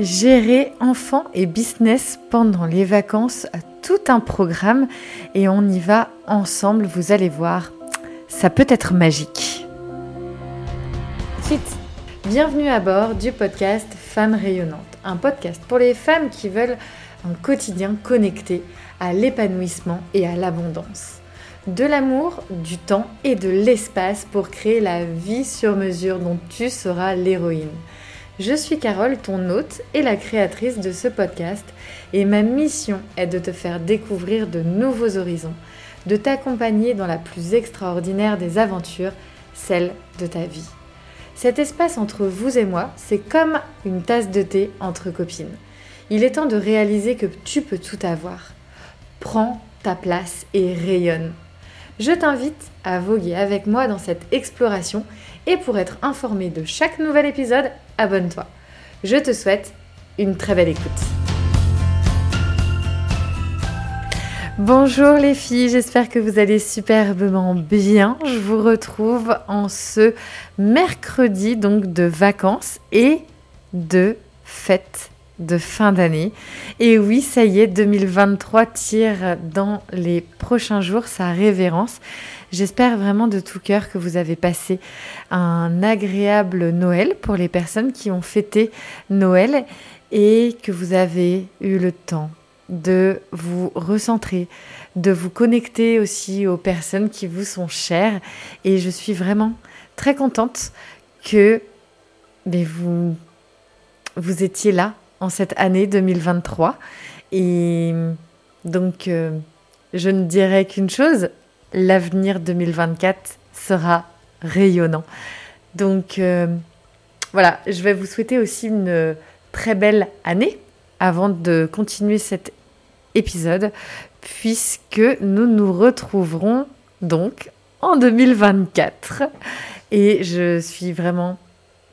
Gérer enfants et business pendant les vacances, tout un programme et on y va ensemble, vous allez voir, ça peut être magique. Suite, bienvenue à bord du podcast Femmes rayonnantes, un podcast pour les femmes qui veulent un quotidien connecté à l'épanouissement et à l'abondance. De l'amour, du temps et de l'espace pour créer la vie sur mesure dont tu seras l'héroïne. Je suis Carole, ton hôte et la créatrice de ce podcast, et ma mission est de te faire découvrir de nouveaux horizons, de t'accompagner dans la plus extraordinaire des aventures, celle de ta vie. Cet espace entre vous et moi, c'est comme une tasse de thé entre copines. Il est temps de réaliser que tu peux tout avoir. Prends ta place et rayonne. Je t'invite à voguer avec moi dans cette exploration et pour être informé de chaque nouvel épisode, abonne-toi. Je te souhaite une très belle écoute. Bonjour les filles, j'espère que vous allez superbement bien. Je vous retrouve en ce mercredi donc de vacances et de fête de fin d'année. Et oui, ça y est, 2023 tire dans les prochains jours sa révérence. J'espère vraiment de tout cœur que vous avez passé un agréable Noël pour les personnes qui ont fêté Noël et que vous avez eu le temps de vous recentrer, de vous connecter aussi aux personnes qui vous sont chères. Et je suis vraiment très contente que mais vous, vous étiez là en cette année 2023. Et donc, euh, je ne dirais qu'une chose, l'avenir 2024 sera rayonnant. Donc euh, voilà, je vais vous souhaiter aussi une très belle année avant de continuer cet épisode, puisque nous nous retrouverons donc en 2024. Et je suis vraiment,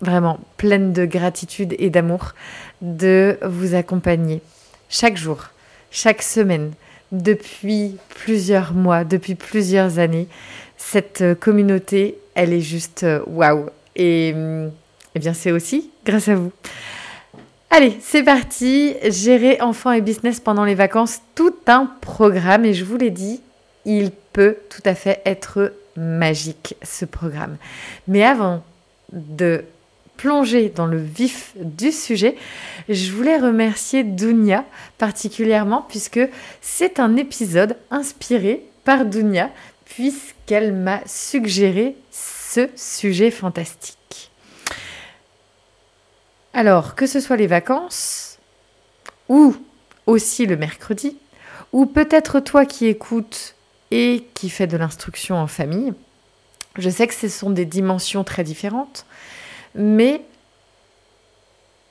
vraiment pleine de gratitude et d'amour de vous accompagner chaque jour, chaque semaine, depuis plusieurs mois, depuis plusieurs années. Cette euh, communauté, elle est juste euh, waouh. Et eh bien, c'est aussi grâce à vous. Allez, c'est parti. Gérer enfants et business pendant les vacances, tout un programme. Et je vous l'ai dit, il peut tout à fait être magique, ce programme. Mais avant de plonger dans le vif du sujet, je voulais remercier Dunia particulièrement puisque c'est un épisode inspiré par Dunia puisqu'elle m'a suggéré ce sujet fantastique. Alors, que ce soit les vacances ou aussi le mercredi, ou peut-être toi qui écoutes et qui fais de l'instruction en famille, je sais que ce sont des dimensions très différentes, mais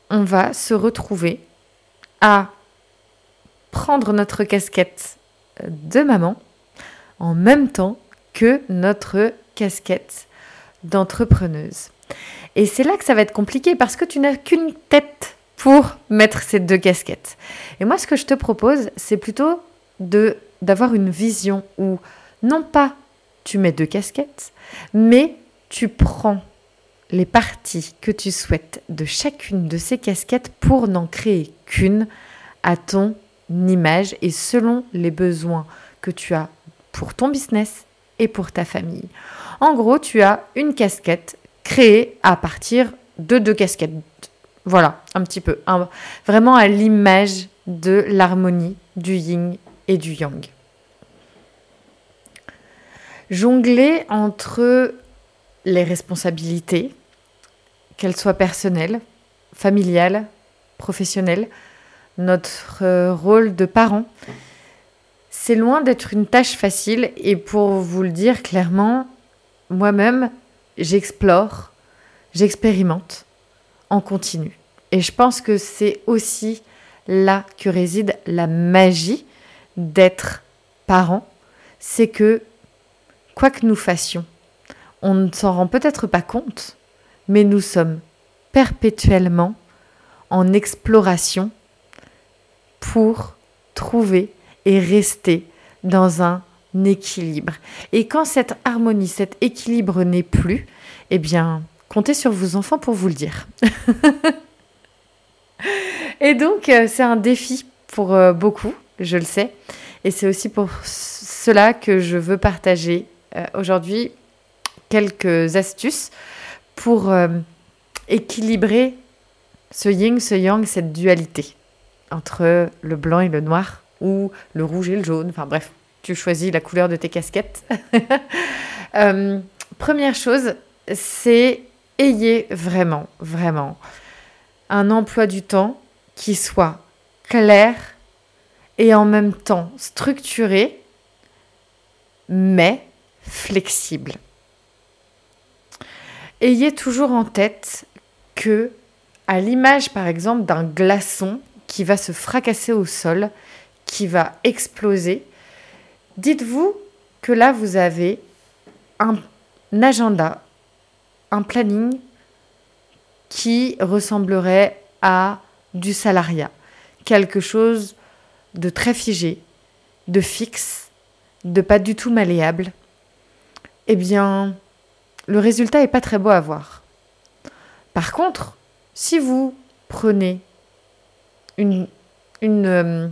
on va se retrouver à prendre notre casquette de maman en même temps que notre casquette d'entrepreneuse. Et c'est là que ça va être compliqué parce que tu n'as qu'une tête pour mettre ces deux casquettes. Et moi, ce que je te propose, c'est plutôt de d'avoir une vision où non pas tu mets deux casquettes, mais tu prends les parties que tu souhaites de chacune de ces casquettes pour n'en créer qu'une à ton image et selon les besoins que tu as pour ton business et pour ta famille. En gros, tu as une casquette créée à partir de deux casquettes. Voilà, un petit peu. vraiment à l'image de l'harmonie du yin et du yang. Jongler entre les responsabilités, qu'elle soit personnelle, familiale, professionnelle, notre rôle de parent, c'est loin d'être une tâche facile. Et pour vous le dire clairement, moi-même, j'explore, j'expérimente en continu. Et je pense que c'est aussi là que réside la magie d'être parent, c'est que quoi que nous fassions, on ne s'en rend peut-être pas compte, mais nous sommes perpétuellement en exploration pour trouver et rester dans un équilibre. Et quand cette harmonie, cet équilibre n'est plus, eh bien, comptez sur vos enfants pour vous le dire. Et donc, euh, c'est un défi pour euh, beaucoup, je le sais. Et c'est aussi pour cela que je veux partager euh, aujourd'hui quelques astuces pour équilibrer ce yin, ce yang, cette dualité entre le blanc et le noir, ou le rouge et le jaune. Enfin bref, tu choisis la couleur de tes casquettes. première chose, c'est ayez vraiment, vraiment un emploi du temps qui soit clair et en même temps structuré, mais flexible. Ayez toujours en tête que, à l'image par exemple d'un glaçon qui va se fracasser au sol, qui va exploser, dites-vous que là vous avez un agenda, un planning qui ressemblerait à du salariat, quelque chose de très figé, de fixe, de pas du tout malléable, eh bien, le résultat n'est pas très beau à voir. Par contre, si vous prenez une, une euh,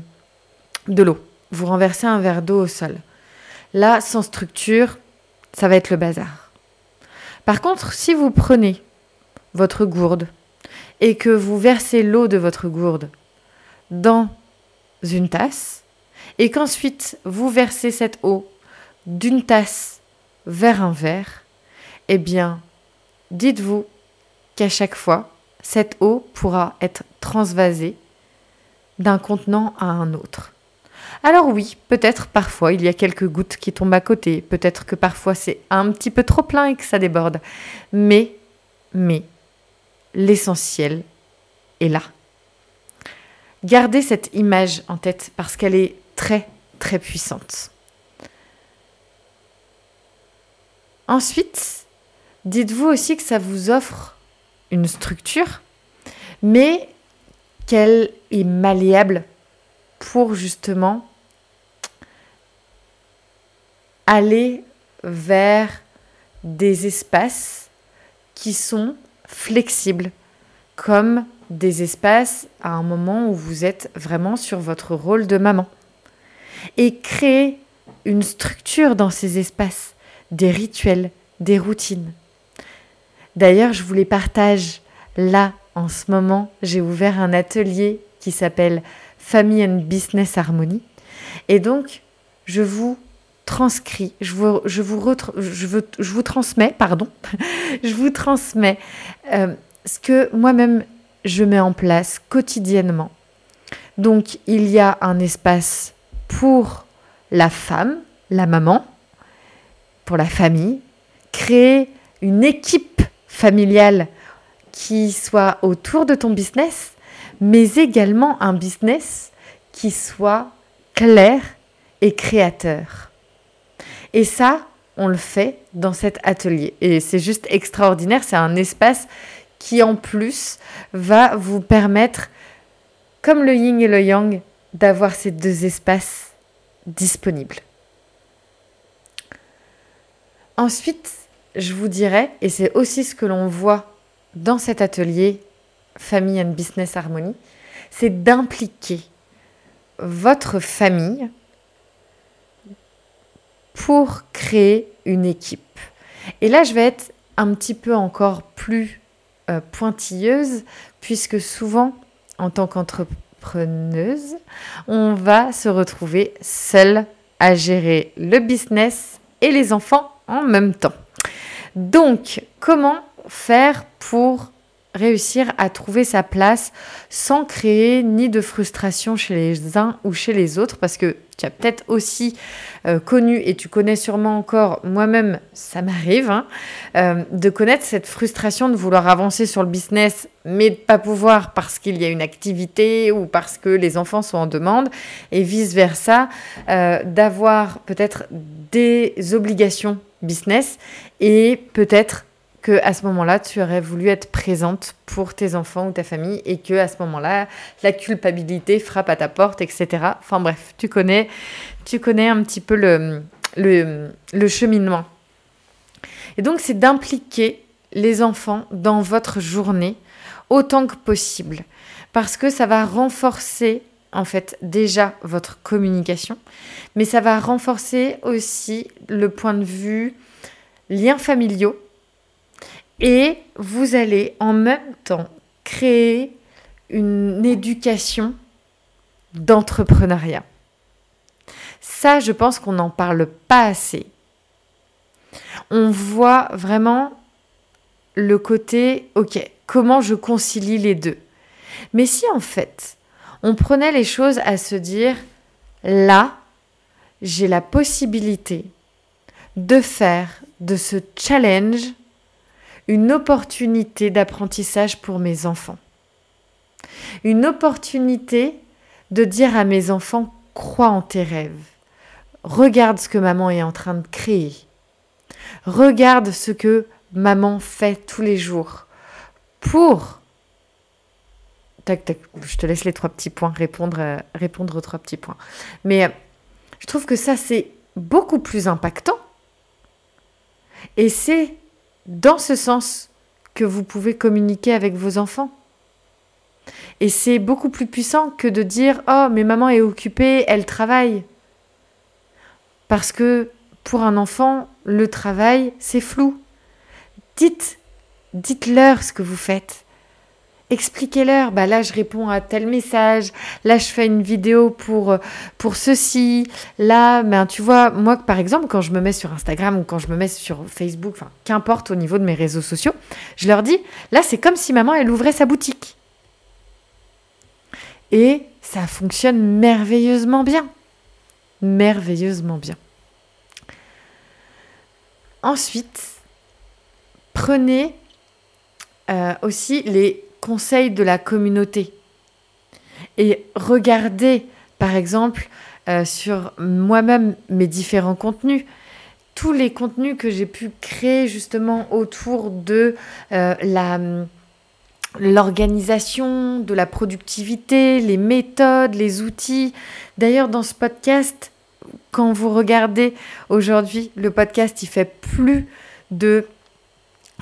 de l'eau, vous renversez un verre d'eau au sol, là, sans structure, ça va être le bazar. Par contre, si vous prenez votre gourde et que vous versez l'eau de votre gourde dans une tasse et qu'ensuite vous versez cette eau d'une tasse vers un verre, eh bien, dites-vous qu'à chaque fois, cette eau pourra être transvasée d'un contenant à un autre. Alors oui, peut-être parfois il y a quelques gouttes qui tombent à côté, peut-être que parfois c'est un petit peu trop plein et que ça déborde, mais, mais, l'essentiel est là. Gardez cette image en tête parce qu'elle est très très puissante. Ensuite, dites-vous aussi que ça vous offre une structure, mais qu'elle est malléable pour justement aller vers des espaces qui sont flexibles, comme des espaces à un moment où vous êtes vraiment sur votre rôle de maman. Et créer une structure dans ces espaces, des rituels, des routines. D'ailleurs, je vous les partage là en ce moment. J'ai ouvert un atelier qui s'appelle Family and Business Harmony. Et donc, je vous transcris, je vous, transmets, pardon, je vous transmets euh, ce que moi-même je mets en place quotidiennement. Donc, il y a un espace pour la femme, la maman, pour la famille, créer une équipe familiale qui soit autour de ton business, mais également un business qui soit clair et créateur. Et ça, on le fait dans cet atelier. Et c'est juste extraordinaire. C'est un espace qui, en plus, va vous permettre, comme le yin et le yang, d'avoir ces deux espaces disponibles. Ensuite, je vous dirais, et c'est aussi ce que l'on voit dans cet atelier Famille and Business Harmony, c'est d'impliquer votre famille pour créer une équipe. Et là, je vais être un petit peu encore plus euh, pointilleuse, puisque souvent, en tant qu'entrepreneuse, on va se retrouver seule à gérer le business et les enfants en même temps. Donc, comment faire pour réussir à trouver sa place sans créer ni de frustration chez les uns ou chez les autres parce que tu as peut-être aussi euh, connu et tu connais sûrement encore, moi-même ça m'arrive, hein, euh, de connaître cette frustration de vouloir avancer sur le business mais de pas pouvoir parce qu'il y a une activité ou parce que les enfants sont en demande et vice-versa, euh, d'avoir peut-être des obligations business et peut-être que à ce moment-là, tu aurais voulu être présente pour tes enfants ou ta famille et que à ce moment-là, la culpabilité frappe à ta porte, etc. Enfin bref, tu connais, tu connais un petit peu le, le, le cheminement. Et donc, c'est d'impliquer les enfants dans votre journée autant que possible. parce que ça va renforcer en fait déjà votre communication, mais ça va renforcer aussi le point de vue liens familiaux et vous allez en même temps créer une éducation d'entrepreneuriat. Ça, je pense qu'on n'en parle pas assez. On voit vraiment le côté, ok, comment je concilie les deux. Mais si en fait, on prenait les choses à se dire, là, j'ai la possibilité de faire de ce challenge une opportunité d'apprentissage pour mes enfants. Une opportunité de dire à mes enfants, crois en tes rêves. Regarde ce que maman est en train de créer. Regarde ce que maman fait tous les jours pour je te laisse les trois petits points, répondre, euh, répondre aux trois petits points. Mais euh, je trouve que ça, c'est beaucoup plus impactant. Et c'est dans ce sens que vous pouvez communiquer avec vos enfants. Et c'est beaucoup plus puissant que de dire Oh, mais maman est occupée, elle travaille. Parce que pour un enfant, le travail, c'est flou. Dites, dites-leur ce que vous faites expliquez-leur, bah là je réponds à tel message, là je fais une vidéo pour, euh, pour ceci, là, ben, tu vois, moi par exemple quand je me mets sur Instagram ou quand je me mets sur Facebook, qu'importe au niveau de mes réseaux sociaux, je leur dis, là c'est comme si maman elle ouvrait sa boutique. Et ça fonctionne merveilleusement bien. Merveilleusement bien. Ensuite, prenez euh, aussi les conseils de la communauté. Et regardez, par exemple, euh, sur moi-même mes différents contenus, tous les contenus que j'ai pu créer justement autour de euh, la l'organisation, de la productivité, les méthodes, les outils. D'ailleurs, dans ce podcast, quand vous regardez aujourd'hui, le podcast, il fait plus de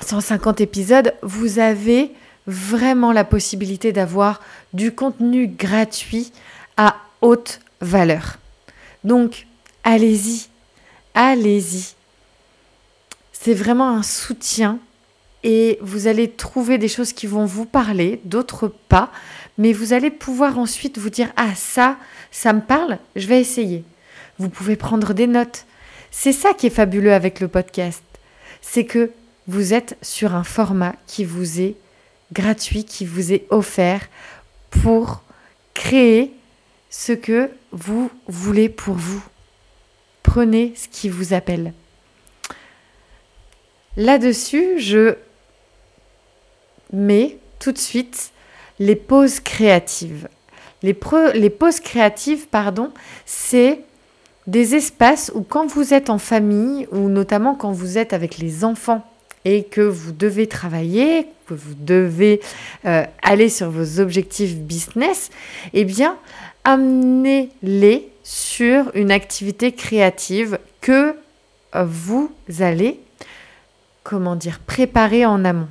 150 épisodes, vous avez vraiment la possibilité d'avoir du contenu gratuit à haute valeur. Donc, allez-y, allez-y. C'est vraiment un soutien et vous allez trouver des choses qui vont vous parler, d'autres pas, mais vous allez pouvoir ensuite vous dire ah ça, ça me parle, je vais essayer. Vous pouvez prendre des notes. C'est ça qui est fabuleux avec le podcast. C'est que vous êtes sur un format qui vous est gratuit qui vous est offert pour créer ce que vous voulez pour vous. Prenez ce qui vous appelle. Là-dessus, je mets tout de suite les pauses créatives. Les, les pauses créatives, pardon, c'est des espaces où quand vous êtes en famille ou notamment quand vous êtes avec les enfants et que vous devez travailler, que vous devez euh, aller sur vos objectifs business, eh bien, amenez-les sur une activité créative que euh, vous allez, comment dire, préparer en amont.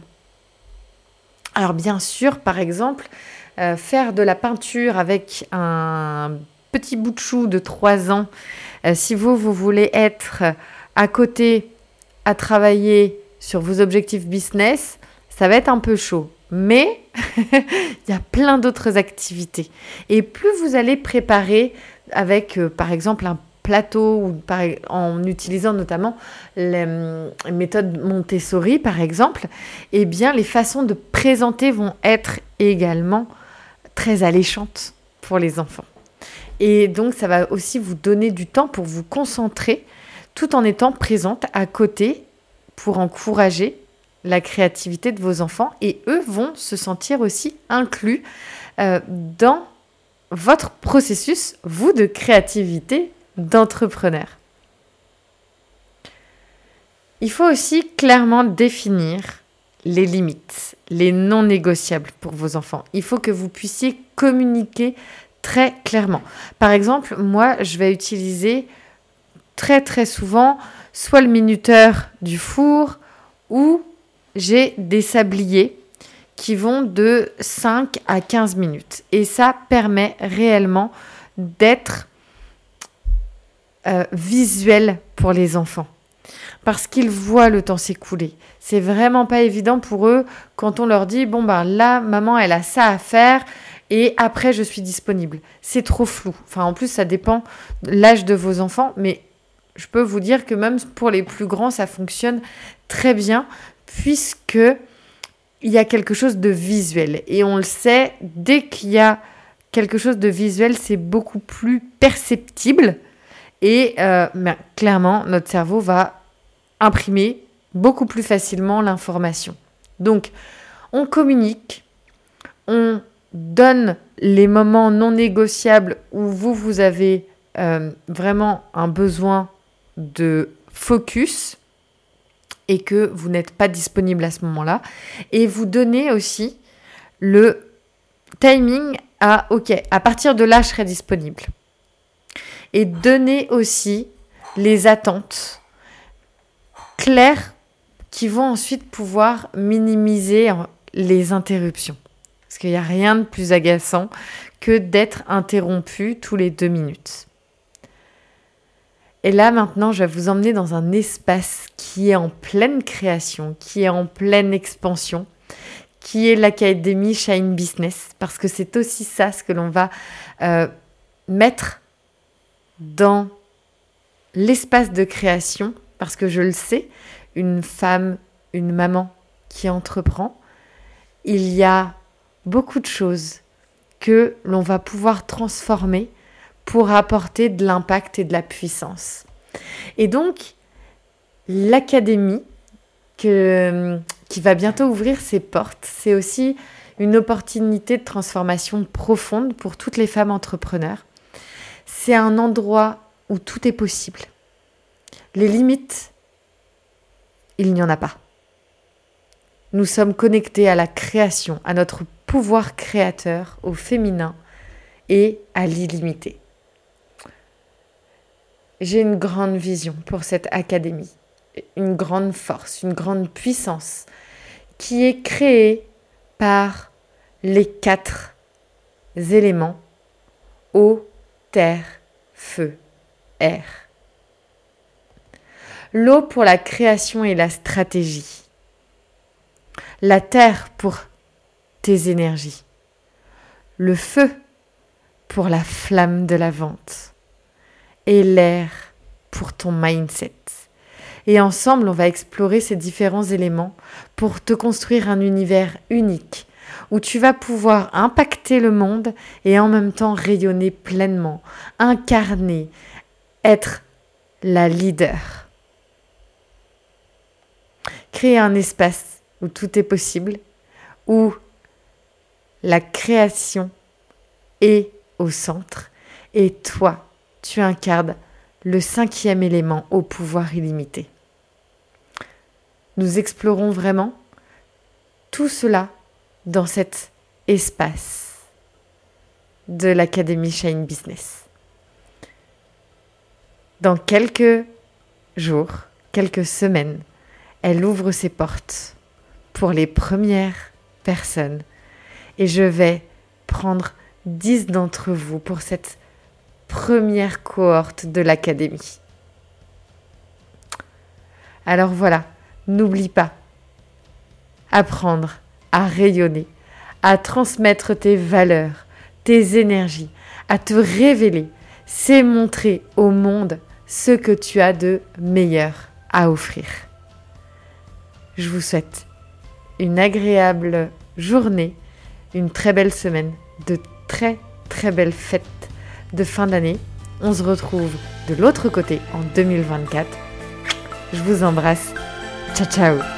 Alors bien sûr, par exemple, euh, faire de la peinture avec un petit bout de chou de 3 ans, si vous, vous voulez être à côté à travailler sur vos objectifs business, ça va être un peu chaud. Mais il y a plein d'autres activités. Et plus vous allez préparer avec, euh, par exemple, un plateau ou en utilisant notamment les hum, méthodes Montessori, par exemple, eh bien, les façons de présenter vont être également très alléchantes pour les enfants. Et donc, ça va aussi vous donner du temps pour vous concentrer tout en étant présente à côté pour encourager la créativité de vos enfants et eux vont se sentir aussi inclus euh, dans votre processus, vous, de créativité d'entrepreneur. Il faut aussi clairement définir les limites, les non négociables pour vos enfants. Il faut que vous puissiez communiquer très clairement. Par exemple, moi, je vais utiliser très très souvent soit le minuteur du four ou j'ai des sabliers qui vont de 5 à 15 minutes. Et ça permet réellement d'être euh, visuel pour les enfants. Parce qu'ils voient le temps s'écouler. C'est vraiment pas évident pour eux quand on leur dit bon ben là maman elle a ça à faire et après je suis disponible. C'est trop flou. Enfin en plus ça dépend de l'âge de vos enfants mais je peux vous dire que même pour les plus grands ça fonctionne très bien puisque il y a quelque chose de visuel. Et on le sait dès qu'il y a quelque chose de visuel c'est beaucoup plus perceptible. Et euh, ben, clairement notre cerveau va imprimer beaucoup plus facilement l'information. Donc, on communique, on donne les moments non négociables où vous, vous avez euh, vraiment un besoin de focus et que vous n'êtes pas disponible à ce moment-là. Et vous donnez aussi le timing à OK, à partir de là, je serai disponible. Et donnez aussi les attentes claires qui vont ensuite pouvoir minimiser les interruptions. Parce qu'il n'y a rien de plus agaçant que d'être interrompu tous les deux minutes. Et là maintenant, je vais vous emmener dans un espace qui est en pleine création, qui est en pleine expansion, qui est l'Académie Shine Business, parce que c'est aussi ça ce que l'on va euh, mettre dans l'espace de création, parce que je le sais, une femme, une maman qui entreprend, il y a beaucoup de choses que l'on va pouvoir transformer pour apporter de l'impact et de la puissance. Et donc, l'académie qui va bientôt ouvrir ses portes, c'est aussi une opportunité de transformation profonde pour toutes les femmes entrepreneurs. C'est un endroit où tout est possible. Les limites il n'y en a pas. Nous sommes connectés à la création, à notre pouvoir créateur, au féminin et à l'illimité. J'ai une grande vision pour cette académie, une grande force, une grande puissance qui est créée par les quatre éléments eau, terre, feu, air. L'eau pour la création et la stratégie, la terre pour tes énergies, le feu pour la flamme de la vente et l'air pour ton mindset. Et ensemble, on va explorer ces différents éléments pour te construire un univers unique où tu vas pouvoir impacter le monde et en même temps rayonner pleinement, incarner, être la leader créer un espace où tout est possible, où la création est au centre et toi, tu incarnes le cinquième élément au pouvoir illimité. Nous explorons vraiment tout cela dans cet espace de l'Académie Shine Business. Dans quelques jours, quelques semaines, elle ouvre ses portes pour les premières personnes. Et je vais prendre dix d'entre vous pour cette première cohorte de l'académie. Alors voilà, n'oublie pas, apprendre à rayonner, à transmettre tes valeurs, tes énergies, à te révéler, c'est montrer au monde ce que tu as de meilleur à offrir. Je vous souhaite une agréable journée, une très belle semaine, de très très belles fêtes de fin d'année. On se retrouve de l'autre côté en 2024. Je vous embrasse. Ciao ciao